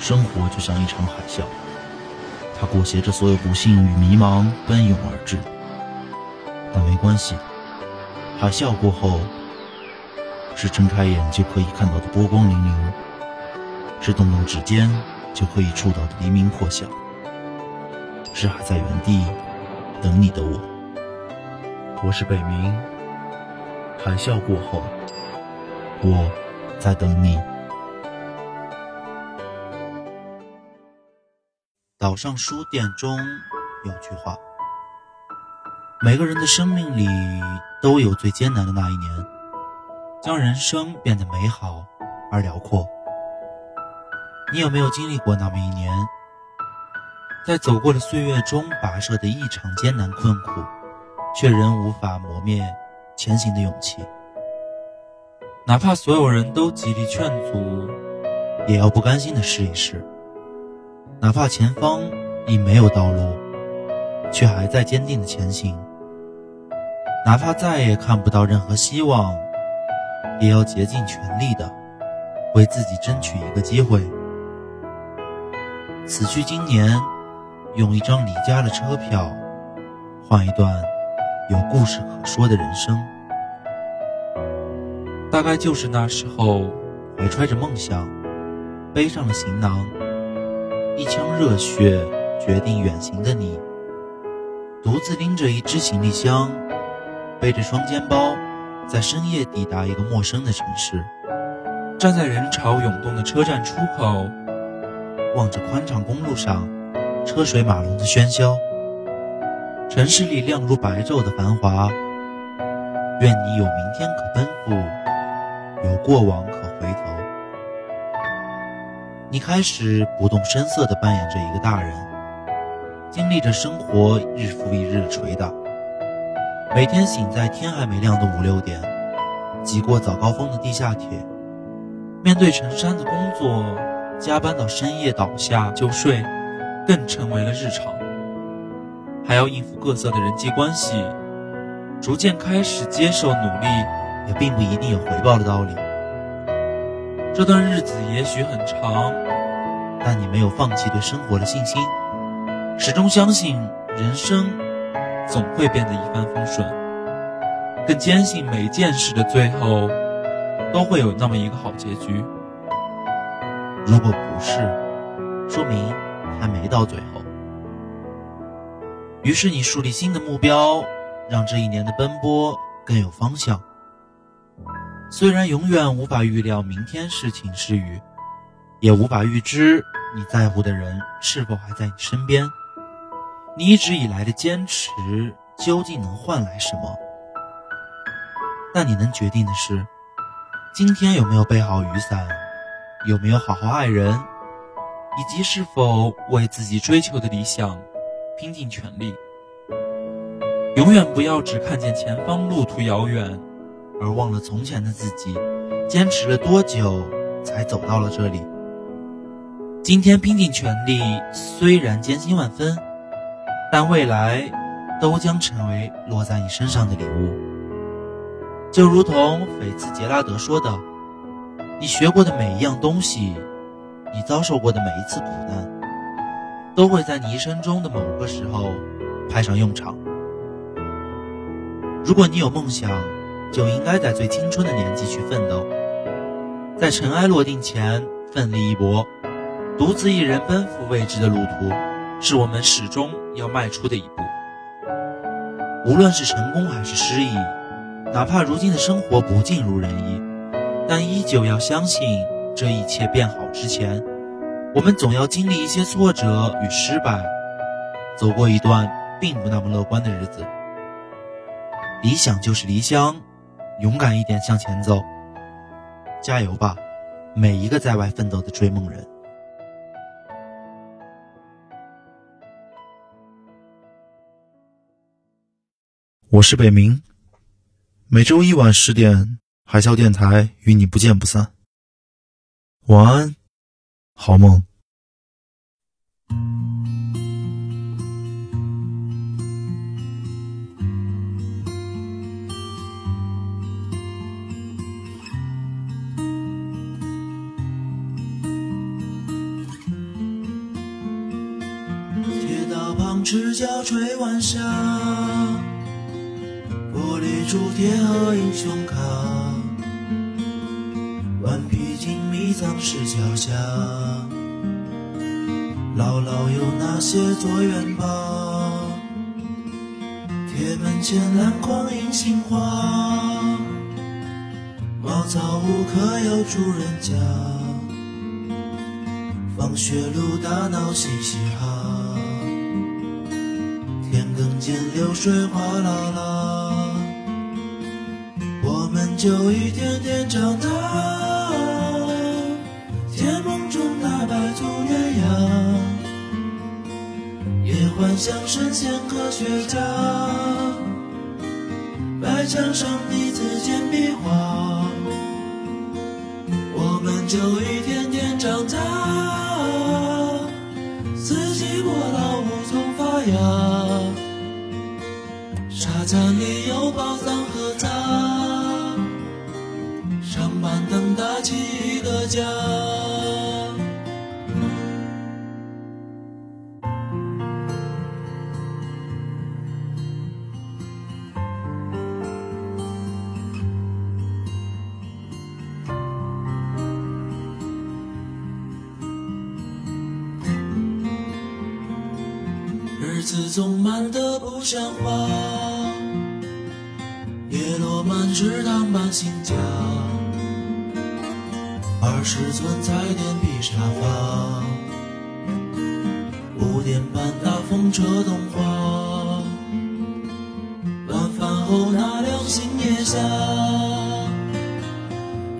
生活就像一场海啸，它裹挟着所有不幸与迷茫奔涌而至。但没关系，海啸过后，是睁开眼就可以看到的波光粼粼，是动动指尖就可以触到的黎明破晓，是还在原地等你的我。我是北冥，海啸过后，我在等你。岛上书店中有句话：每个人的生命里都有最艰难的那一年，将人生变得美好而辽阔。你有没有经历过那么一年，在走过的岁月中跋涉的异常艰难困苦，却仍无法磨灭前行的勇气？哪怕所有人都极力劝阻，也要不甘心的试一试。哪怕前方已没有道路，却还在坚定的前行；哪怕再也看不到任何希望，也要竭尽全力的为自己争取一个机会。此去经年，用一张离家的车票，换一段有故事可说的人生。大概就是那时候，怀揣着梦想，背上了行囊。一腔热血决定远行的你，独自拎着一只行李箱，背着双肩包，在深夜抵达一个陌生的城市。站在人潮涌动的车站出口，望着宽敞公路上车水马龙的喧嚣，城市里亮如白昼的繁华。愿你有明天可奔赴，有过往可回头。你开始不动声色地扮演着一个大人，经历着生活日复一日的捶打。每天醒在天还没亮的五六点，挤过早高峰的地下铁，面对成山的工作，加班到深夜倒下就睡，更成为了日常。还要应付各色的人际关系，逐渐开始接受努力也并不一定有回报的道理。这段日子也许很长，但你没有放弃对生活的信心，始终相信人生总会变得一帆风顺，更坚信每件事的最后都会有那么一个好结局。如果不是，说明还没到最后。于是你树立新的目标，让这一年的奔波更有方向。虽然永远无法预料明天是晴是雨，也无法预知你在乎的人是否还在你身边，你一直以来的坚持究竟能换来什么？但你能决定的是，今天有没有备好雨伞，有没有好好爱人，以及是否为自己追求的理想拼尽全力。永远不要只看见前方路途遥远。而忘了从前的自己，坚持了多久才走到了这里？今天拼尽全力，虽然艰辛万分，但未来都将成为落在你身上的礼物。就如同菲茨杰拉德说的：“你学过的每一样东西，你遭受过的每一次苦难，都会在你一生中的某个时候派上用场。如果你有梦想。”就应该在最青春的年纪去奋斗，在尘埃落定前奋力一搏。独自一人奔赴未知的路途，是我们始终要迈出的一步。无论是成功还是失意，哪怕如今的生活不尽如人意，但依旧要相信，这一切变好之前，我们总要经历一些挫折与失败，走过一段并不那么乐观的日子。理想就是离乡。勇敢一点，向前走，加油吧，每一个在外奋斗的追梦人。我是北冥，每周一晚十点，海啸电台与你不见不散。晚安，好梦。赤脚追晚霞，玻璃珠贴和英雄卡，顽皮筋迷藏石桥下，姥姥有那些作元宝？铁门前篮筐银杏花，茅草屋可有住人家？放学路打闹嘻嘻哈，流水哗啦啦，我们就一天天长大。甜梦中大白兔鸳鸯，也幻想神仙科学家，白墙上的字简笔画，我们就一天天长大。四季过老无从发芽沙滩里有宝藏和他，上板凳搭起一个家。子总慢得不像话，叶落满池塘搬新家，二十寸彩电皮沙发，五点半大风车动画，晚饭后那凉星夜下，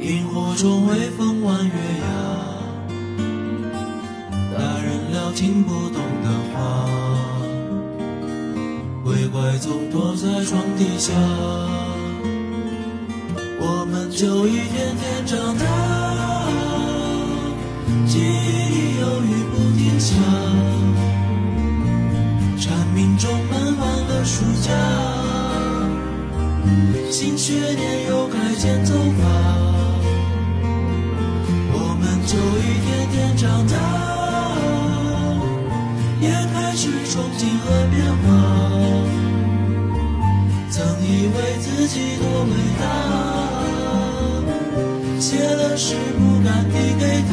萤火虫微风弯月牙，大人聊听不懂的话。总躲在床底下，我们就一天天长大，记忆里有雨不停下，蝉鸣中闷完了暑假，新学年又该剪头发，我们就一天天长大，也开始憧憬和变化。曾以为自己多伟大，写了诗不敢递给他，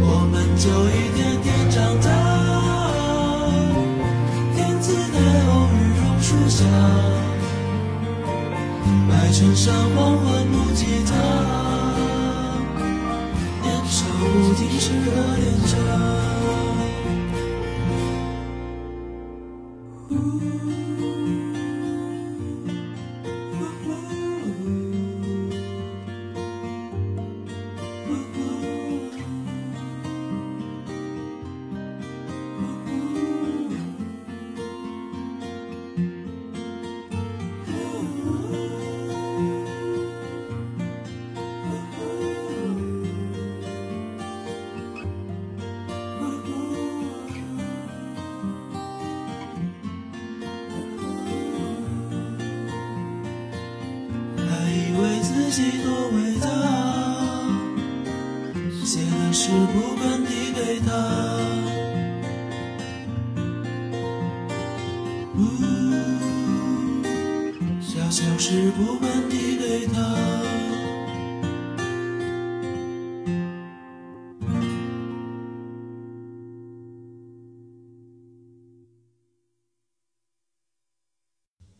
我们就一天天长大。听磁带偶遇榕树下，白衬衫黄昏木吉他，年少不经事的脸颊。己多伟大，写了诗不敢递给他，小小事不敢递给他，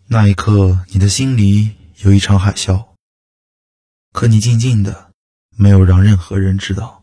那一刻，你的心里有一场海啸。可你静静的，没有让任何人知道。